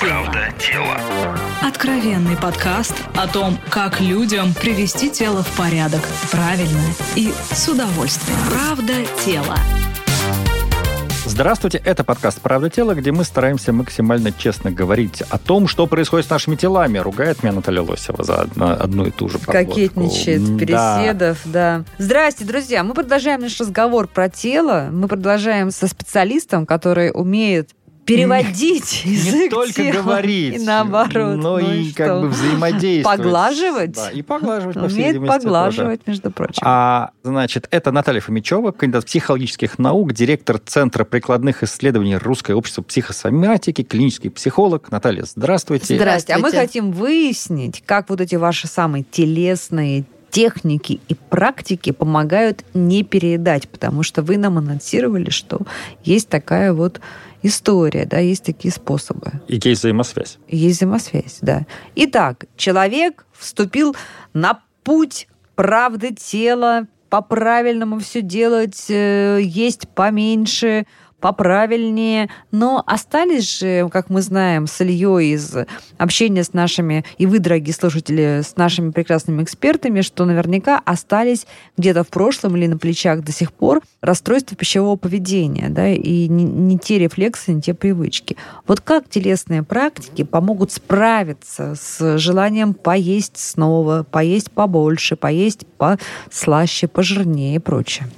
Правда тело. Откровенный подкаст о том, как людям привести тело в порядок правильно и с удовольствием. Правда тело. Здравствуйте, это подкаст «Правда тела», где мы стараемся максимально честно говорить о том, что происходит с нашими телами. Ругает меня Наталья Лосева за одну, одну и ту же подводку. Кокетничает, Да. переседов, да. Здрасте, друзья. Мы продолжаем наш разговор про тело. Мы продолжаем со специалистом, который умеет переводить Не язык только тела говорить, и наоборот. но Ну и что? как бы взаимодействовать. Поглаживать? Да, и поглаживать, по всей Умеет видимости, тоже. поглаживать, между прочим. А, значит, это Наталья Фомичева, кандидат психологических наук, директор Центра прикладных исследований Русское общество психосоматики, клинический психолог. Наталья, здравствуйте. Здрасте. А мы Здравствуйте. хотим выяснить, как вот эти ваши самые телесные техники и практики помогают не переедать, потому что вы нам анонсировали, что есть такая вот история, да, есть такие способы. И есть взаимосвязь. Есть взаимосвязь, да. Итак, человек вступил на путь правды тела, по-правильному все делать, э, есть поменьше, поправильнее. Но остались же, как мы знаем, с Ильей из общения с нашими, и вы, дорогие слушатели, с нашими прекрасными экспертами, что наверняка остались где-то в прошлом или на плечах до сих пор расстройства пищевого поведения, да, и не, не те рефлексы, не те привычки. Вот как телесные практики помогут справиться с желанием поесть снова, поесть побольше, поесть послаще, пожирнее и прочее?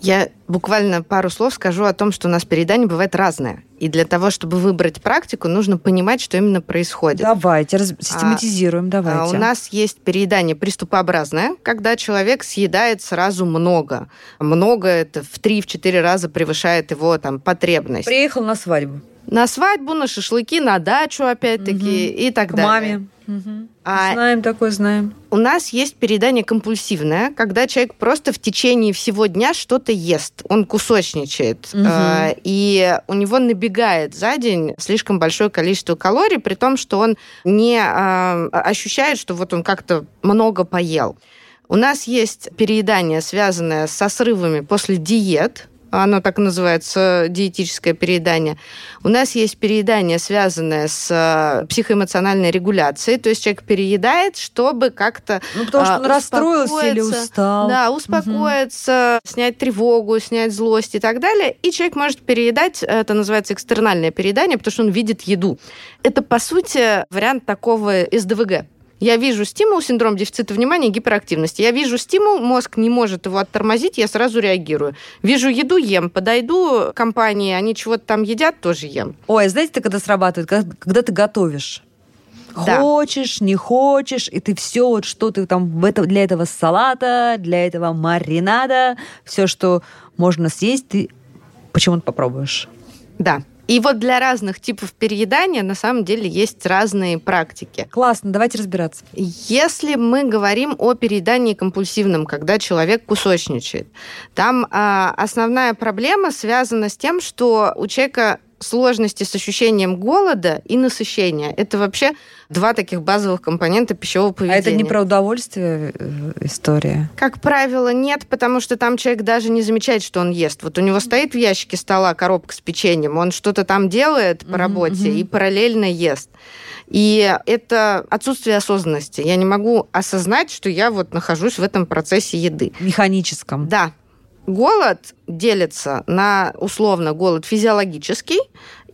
Я буквально пару слов скажу о том, что у нас переедание бывает разное. И для того, чтобы выбрать практику, нужно понимать, что именно происходит. Давайте, раз- систематизируем, давайте. А у нас есть переедание приступообразное, когда человек съедает сразу много. Много это в 3-4 раза превышает его там, потребность. Приехал на свадьбу. На свадьбу, на шашлыки, на дачу, опять-таки, и так К далее. маме. Мгм. А Знаем такое, знаем. у нас есть переедание компульсивное, когда человек просто в течение всего дня что-то ест. Он кусочничает. Мгм. Э, И у него набегает за день слишком большое количество калорий, при том, что он не э, ощущает, что вот он как-то много поел. У нас есть переедание, связанное со срывами после диет. Оно так и называется, диетическое переедание. У нас есть переедание, связанное с э, психоэмоциональной регуляцией. То есть человек переедает, чтобы как-то Ну, потому что а, он расстроился или устал. Да, успокоиться, снять тревогу, снять злость и так далее. И человек может переедать, это называется экстернальное переедание, потому что он видит еду. Это, по сути, вариант такого СДВГ. Я вижу стимул, синдром дефицита внимания и гиперактивности. Я вижу стимул, мозг не может его оттормозить, я сразу реагирую. Вижу еду, ем. Подойду к компании, они чего-то там едят, тоже ем. Ой, знаете, это когда срабатывает? Когда, когда ты готовишь. Да. Хочешь, не хочешь, и ты все, вот что ты там это, для этого салата, для этого маринада, все, что можно съесть, ты почему-то попробуешь. Да. И вот для разных типов переедания на самом деле есть разные практики. Классно, давайте разбираться. Если мы говорим о переедании компульсивном, когда человек кусочничает, там а, основная проблема связана с тем, что у человека сложности с ощущением голода и насыщения. Это вообще два таких базовых компонента пищевого А поведения. это не про удовольствие э, история. Как правило, нет, потому что там человек даже не замечает, что он ест. Вот у него стоит в ящике стола коробка с печеньем, он что-то там делает по работе мгм. и параллельно ест. И это отсутствие осознанности. Я не могу осознать, что я вот нахожусь в этом процессе еды. Механическом. Да, голод делится на условно голод физиологический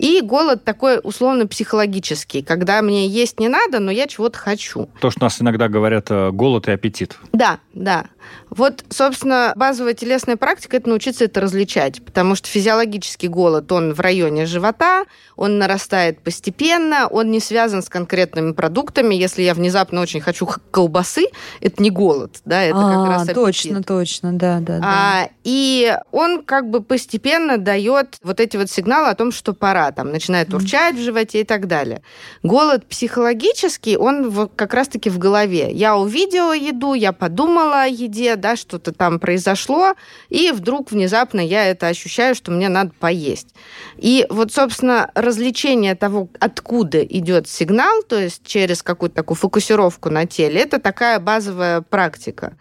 и голод такой условно психологический, когда мне есть не надо, но я чего-то хочу. То, что нас иногда говорят э, голод и аппетит. Да, да. Вот, собственно, базовая телесная практика – это научиться это различать, потому что физиологический голод, он в районе живота, он нарастает постепенно, он не связан с конкретными продуктами. Если я внезапно очень хочу колбасы, это не голод, да, это а, как раз аппетит. точно, точно, да, да, да. А, и он как бы постепенно дает вот эти вот сигналы о том, что пора, там начинает урчать в животе и так далее. Голод психологический, он как раз-таки в голове. Я увидела еду, я подумала о еде, да, что-то там произошло, и вдруг внезапно я это ощущаю, что мне надо поесть. И вот, собственно, развлечение того, откуда идет сигнал, то есть через какую-то такую фокусировку на теле, это такая базовая практика.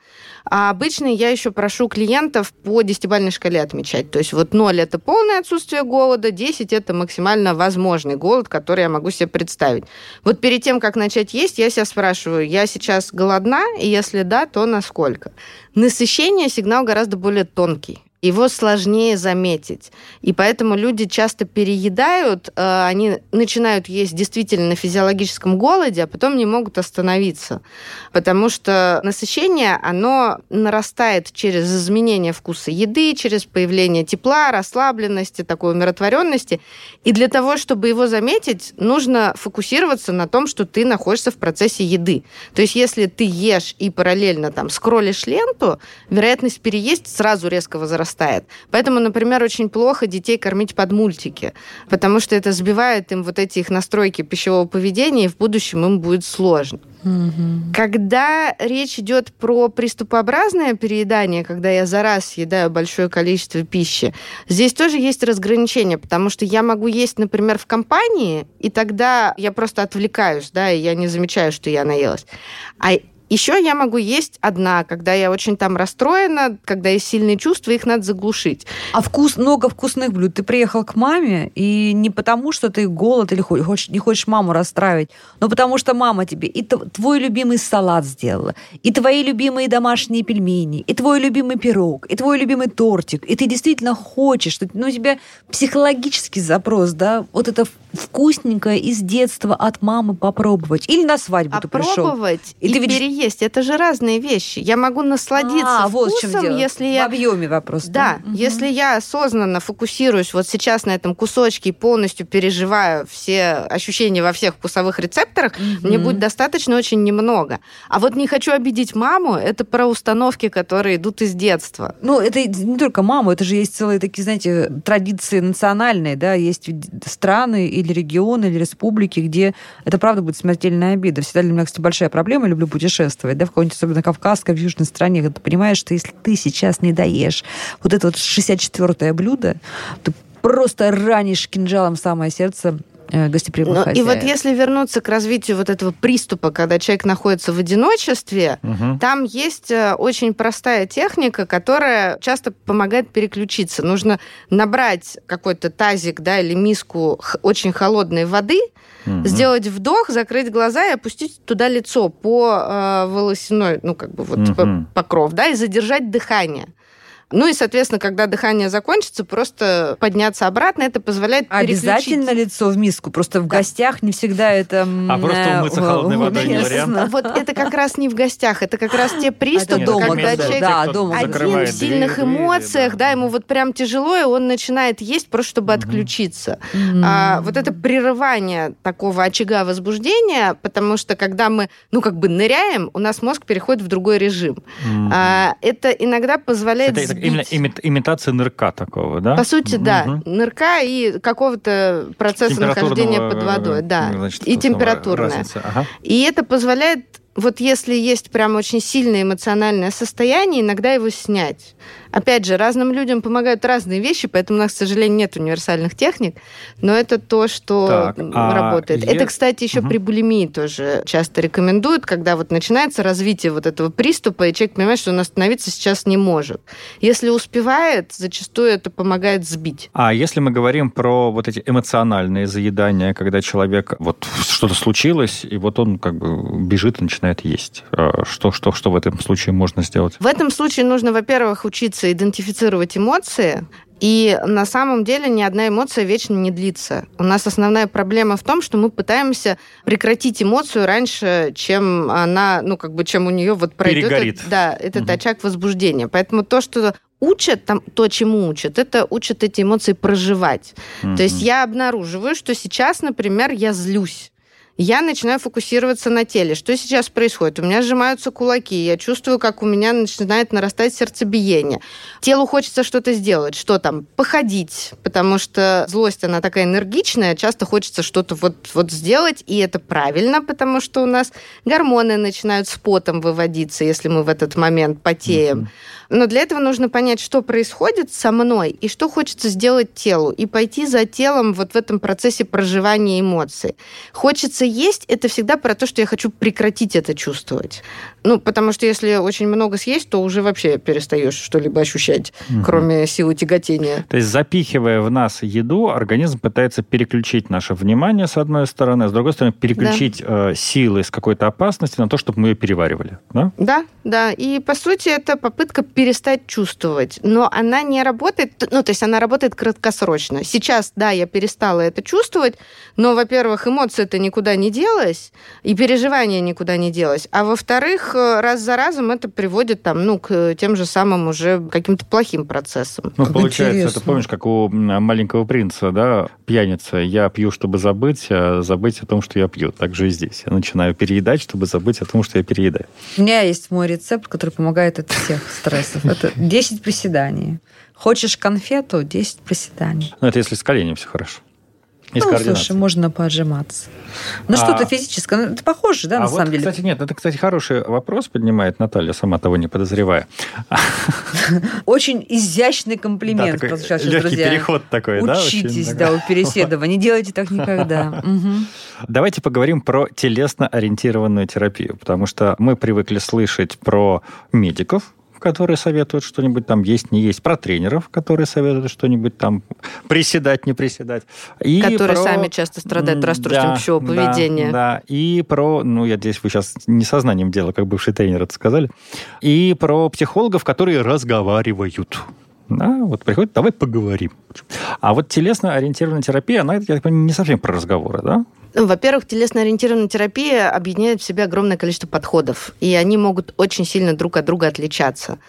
А обычно я еще прошу клиентов по десятибальной шкале отмечать. То есть вот 0 – это полное отсутствие голода, 10 – это максимально возможный голод, который я могу себе представить. Вот перед тем, как начать есть, я себя спрашиваю, я сейчас голодна, и если да, то насколько? Насыщение – сигнал гораздо более тонкий его сложнее заметить. И поэтому люди часто переедают, э, они начинают есть действительно на физиологическом голоде, а потом не могут остановиться. Потому что насыщение, оно нарастает через изменение вкуса еды, через появление тепла, расслабленности, такой умиротворенности. И для того, чтобы его заметить, нужно фокусироваться на том, что ты находишься в процессе еды. То есть если ты ешь и параллельно там скроллишь ленту, вероятность переесть сразу резко возрастает вырастает. Поэтому, например, очень плохо детей кормить под мультики, потому что это сбивает им вот эти их настройки пищевого поведения, и в будущем им будет сложно. Угу. Когда речь идет про приступообразное переедание, когда я за раз съедаю большое количество пищи, здесь тоже есть разграничение, потому что я могу есть, например, в компании, и тогда я просто отвлекаюсь, да, и я не замечаю, что я наелась. А еще я могу есть одна, когда я очень там расстроена, когда есть сильные чувства, их надо заглушить. А вкус, много вкусных блюд. Ты приехал к маме, и не потому, что ты голод или хочешь, не хочешь маму расстраивать, но потому что мама тебе и твой любимый салат сделала, и твои любимые домашние пельмени, и твой любимый пирог, и твой любимый тортик, и ты действительно хочешь, что ну, у тебя психологический запрос, да, вот это вкусненькое из детства от мамы попробовать. Или на свадьбу а ты пришел. Попробовать и, и ты видишь есть. Это же разные вещи. Я могу насладиться а, вкусом, вот в чем дело. если я... В объеме вопрос. Да, угу. если я осознанно фокусируюсь вот сейчас на этом кусочке и полностью переживаю все ощущения во всех вкусовых рецепторах, угу. мне будет достаточно очень немного. А вот не хочу обидеть маму, это про установки, которые идут из детства. Ну, это не только маму, это же есть целые такие, знаете, традиции национальные, да, есть страны или регионы, или республики, где это правда будет смертельная обида. Всегда для меня, кстати, большая проблема, люблю путешествовать путешествовать, да, в какой-нибудь особенно кавказской, в южной стране, когда ты понимаешь, что если ты сейчас не доешь вот это вот 64-е блюдо, ты просто ранишь кинжалом самое сердце гостеприимных ну, И вот если вернуться к развитию вот этого приступа, когда человек находится в одиночестве, угу. там есть э, очень простая техника, которая часто помогает переключиться. Нужно набрать какой-то тазик да, или миску очень холодной воды, угу. сделать вдох, закрыть глаза и опустить туда лицо по э, волосяной, ну, как бы вот угу. покров, да, и задержать дыхание. Ну и, соответственно, когда дыхание закончится, просто подняться обратно, это позволяет Обязательно лицо в миску, просто в да. гостях не всегда это... А просто умыться холодной водой не вариант? Вот это как раз не в гостях, это как раз те приступы, когда человек один в сильных эмоциях, да, ему вот прям тяжело, и он начинает есть просто, чтобы отключиться. А, вот это прерывание такого очага возбуждения, потому что когда мы, ну, как бы ныряем, у нас мозг переходит в другой режим. А, это иногда позволяет именно имитация нырка такого, да? По сути, угу. да. Нырка и какого-то процесса нахождения под водой, да. Значит, и температурная. Ага. И это позволяет вот если есть прям очень сильное эмоциональное состояние, иногда его снять. Опять же, разным людям помогают разные вещи, поэтому у нас, к сожалению, нет универсальных техник, но это то, что так, а работает. А это, кстати, еще угу. при булимии тоже часто рекомендуют, когда вот начинается развитие вот этого приступа, и человек понимает, что он остановиться сейчас не может. Если успевает, зачастую это помогает сбить. А если мы говорим про вот эти эмоциональные заедания, когда человек вот что-то случилось, и вот он как бы бежит и начинает есть, а что, что, что в этом случае можно сделать? В этом случае нужно, во-первых, учиться идентифицировать эмоции, и на самом деле ни одна эмоция вечно не длится. У нас основная проблема в том, что мы пытаемся прекратить эмоцию раньше, чем она, ну, как бы, чем у нее вот пройдет Перегорит. Этот, да, этот угу. очаг возбуждения. Поэтому то, что учат, там, то, чему учат, это учат эти эмоции проживать. Угу. То есть я обнаруживаю, что сейчас, например, я злюсь я начинаю фокусироваться на теле. Что сейчас происходит? У меня сжимаются кулаки, я чувствую, как у меня начинает нарастать сердцебиение. Телу хочется что-то сделать, что там, походить, потому что злость, она такая энергичная, часто хочется что-то вот, вот сделать, и это правильно, потому что у нас гормоны начинают с потом выводиться, если мы в этот момент потеем. Mm-hmm. Но для этого нужно понять, что происходит со мной и что хочется сделать телу, и пойти за телом вот в этом процессе проживания эмоций. Хочется есть, это всегда про то, что я хочу прекратить это чувствовать. Ну, потому что если очень много съесть, то уже вообще перестаешь что-либо ощущать, угу. кроме силы тяготения. То есть, запихивая в нас еду, организм пытается переключить наше внимание, с одной стороны, а с другой стороны, переключить да. э, силы с какой-то опасности на то, чтобы мы ее переваривали. Да? да, да. И, по сути, это попытка перестать чувствовать. Но она не работает, ну, то есть она работает краткосрочно. Сейчас, да, я перестала это чувствовать, но, во-первых, эмоции-то никуда не делась, и переживания никуда не делось. А во-вторых, Э, раз за разом это приводит там, ну, к тем же самым уже каким-то плохим процессам. Ну, как получается, интересно. это помнишь, как у маленького принца, да, пьяница. Я пью, чтобы забыть, а забыть о том, что я пью. Так же и здесь. Я начинаю переедать, чтобы забыть о том, что я переедаю. У меня есть мой рецепт, который помогает от всех стрессов. Это 10 приседаний. Хочешь конфету, 10 приседаний. Ну, это если с коленем все хорошо. Из ну, слушай, можно поджиматься. Ну, а, что-то физическое. Ну, это похоже, да, а на вот, самом деле? Кстати, нет, это, кстати, хороший вопрос поднимает Наталья, сама того не подозревая. Очень изящный комплимент. Да, такой легкий переход такой, да? Учитесь, да, у Переседова. Не делайте так никогда. Давайте поговорим про телесно-ориентированную терапию, потому что мы привыкли слышать про медиков, которые советуют что-нибудь там есть, не есть, про тренеров, которые советуют что-нибудь там приседать, не приседать. И которые про... сами часто страдают да, расстройством пищевого поведения. Да, да, и про, ну, я здесь вы сейчас не сознанием дела, как бывший тренер это сказали, и про психологов, которые разговаривают. Да, вот приходит, давай поговорим. А вот телесно-ориентированная терапия, она, я понимаю, не совсем про разговоры, да? Ну, во-первых, телесно-ориентированная терапия объединяет в себе огромное количество подходов, и они могут очень сильно друг от друга отличаться.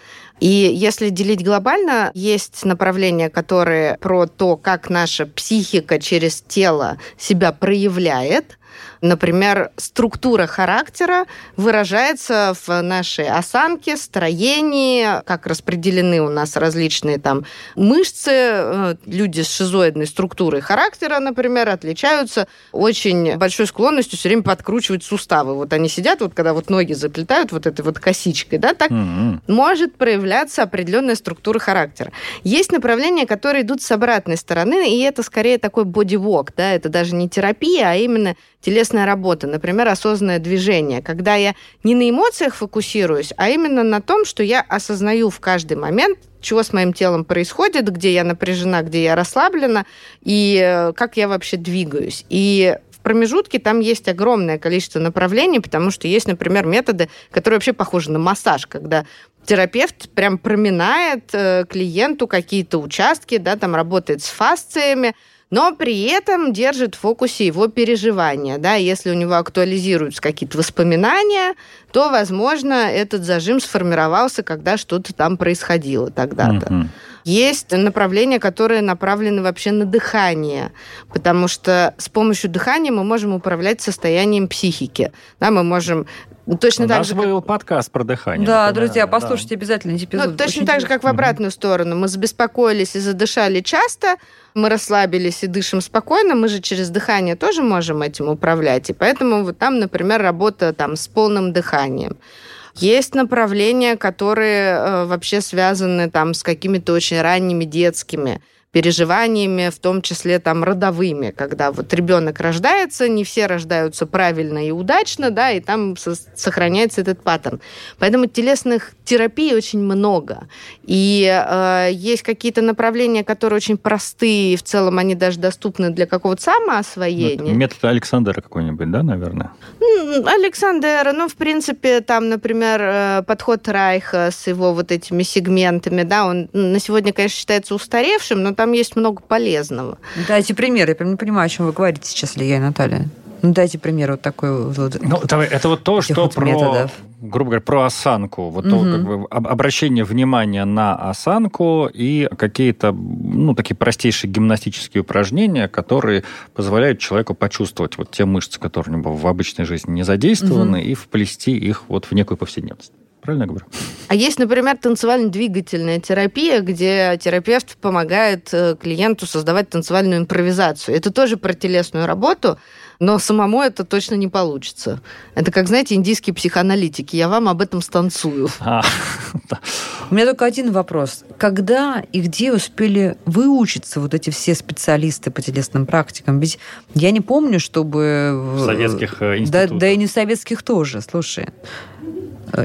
И если делить глобально, есть направления, которые про то, как наша психика через тело себя проявляет, Например, структура характера выражается в нашей осанке, строении, как распределены у нас различные там мышцы. Э, люди с шизоидной структурой характера, например, отличаются очень большой склонностью все время подкручивать суставы. Вот они сидят, вот когда вот ноги заплетают вот этой вот косичкой, да, так mm-hmm. может проявляться определенная структура характера. Есть направления, которые идут с обратной стороны, и это скорее такой бодивок, да, это даже не терапия, а именно телесная работа, например, осознанное движение, когда я не на эмоциях фокусируюсь, а именно на том, что я осознаю в каждый момент, чего с моим телом происходит, где я напряжена, где я расслаблена, и э, как я вообще двигаюсь. И промежутке там есть огромное количество направлений, потому что есть, например, методы, которые вообще похожи на массаж, когда терапевт прям проминает э, клиенту какие-то участки, да, там работает с фасциями, но при этом держит в фокусе его переживания. Да? Если у него актуализируются какие-то воспоминания, то, возможно, этот зажим сформировался, когда что-то там происходило тогда-то. Mm-hmm. Есть направления, которые направлены вообще на дыхание, потому что с помощью дыхания мы можем управлять состоянием психики. Да, мы можем точно У так нас же, был как... подкаст про дыхание. Да, например, друзья, послушайте да. обязательно эти эпизоды. Ну, точно так же, как в обратную угу. сторону. Мы забеспокоились и задышали часто, мы расслабились и дышим спокойно, мы же через дыхание тоже можем этим управлять. И поэтому вот там, например, работа там, с полным дыханием. Есть направления, которые э, вообще связаны там, с какими-то очень ранними детскими переживаниями, в том числе там родовыми, когда вот ребенок рождается, не все рождаются правильно и удачно, да, и там сохраняется этот паттерн. Поэтому телесных терапий очень много. И э, есть какие-то направления, которые очень простые, и в целом они даже доступны для какого-то самоосвоения. Ну, метод Александра какой-нибудь, да, наверное? Александра, ну, в принципе, там, например, э, подход Райха с его вот этими сегментами, да, он на сегодня, конечно, считается устаревшим, но там есть много полезного. Дайте пример. Я прям не понимаю, о чем вы говорите сейчас, Илья и Наталья. Ну, дайте пример вот такой. Вот, ну, давай, это вот то, что вот про, методов. грубо говоря, про осанку. Вот угу. то, как бы, обращение внимания на осанку и какие-то, ну, такие простейшие гимнастические упражнения, которые позволяют человеку почувствовать вот те мышцы, которые у него в обычной жизни не задействованы, угу. и вплести их вот в некую повседневность. Правильно я говорю? А есть, например, танцевально-двигательная терапия, где терапевт помогает э, клиенту создавать танцевальную импровизацию. Это тоже про телесную работу, но самому это точно не получится. Это как, знаете, индийские психоаналитики. Я вам об этом станцую. А, У меня только один вопрос. Когда и где успели выучиться вот эти все специалисты по телесным практикам? Ведь я не помню, чтобы... В советских институтах. Да, да и не советских тоже, слушай.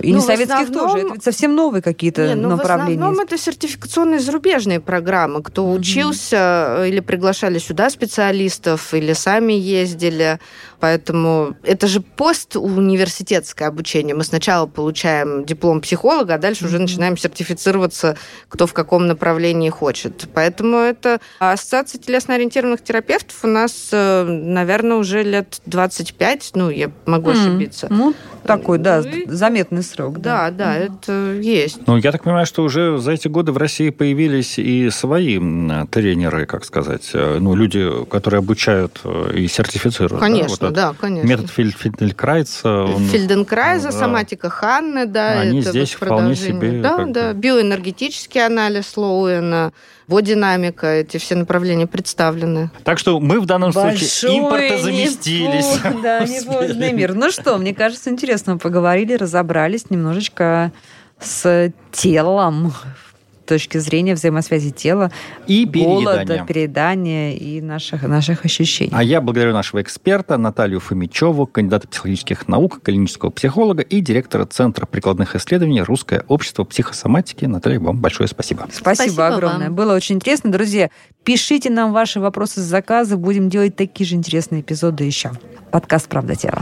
И ну, не советских основном... тоже. Это совсем новые какие-то ну, направления. В основном это сертификационные зарубежные программы. Кто mm-hmm. учился или приглашали сюда специалистов, или сами ездили. Поэтому это же постуниверситетское обучение. Мы сначала получаем диплом психолога, а дальше mm-hmm. уже начинаем сертифицироваться, кто в каком направлении хочет. Поэтому это ассоциация телесно-ориентированных терапевтов у нас, э, наверное, уже лет 25. Ну, я могу mm-hmm. ошибиться. Ну, такой, да, заметный срок. Да, да, да это есть. Ну, я так понимаю, что уже за эти годы в России появились и свои тренеры, как сказать, э, ну, люди, которые обучают э, и сертифицируют. Конечно, да, вот да конечно. Метод Фельденкрайца. Он, Фельденкрайза, да. соматика Ханны, да. Они здесь вполне себе... Да, да, биоэнергетический анализ Лоуэна, бодинамика, эти все направления представлены. Так что мы в данном Большой случае импортозаместились. Да, мир. Ну что, мне кажется, интересно поговорили, разобрались немножечко с телом точки зрения взаимосвязи тела, и голода, переедания и наших, наших ощущений. А я благодарю нашего эксперта Наталью Фомичеву, кандидата психологических наук, клинического психолога и директора Центра прикладных исследований Русское общество психосоматики. Наталья, вам большое спасибо. Спасибо, спасибо огромное. Вам. Было очень интересно. Друзья, пишите нам ваши вопросы с заказа. Будем делать такие же интересные эпизоды еще. Подкаст «Правда тела».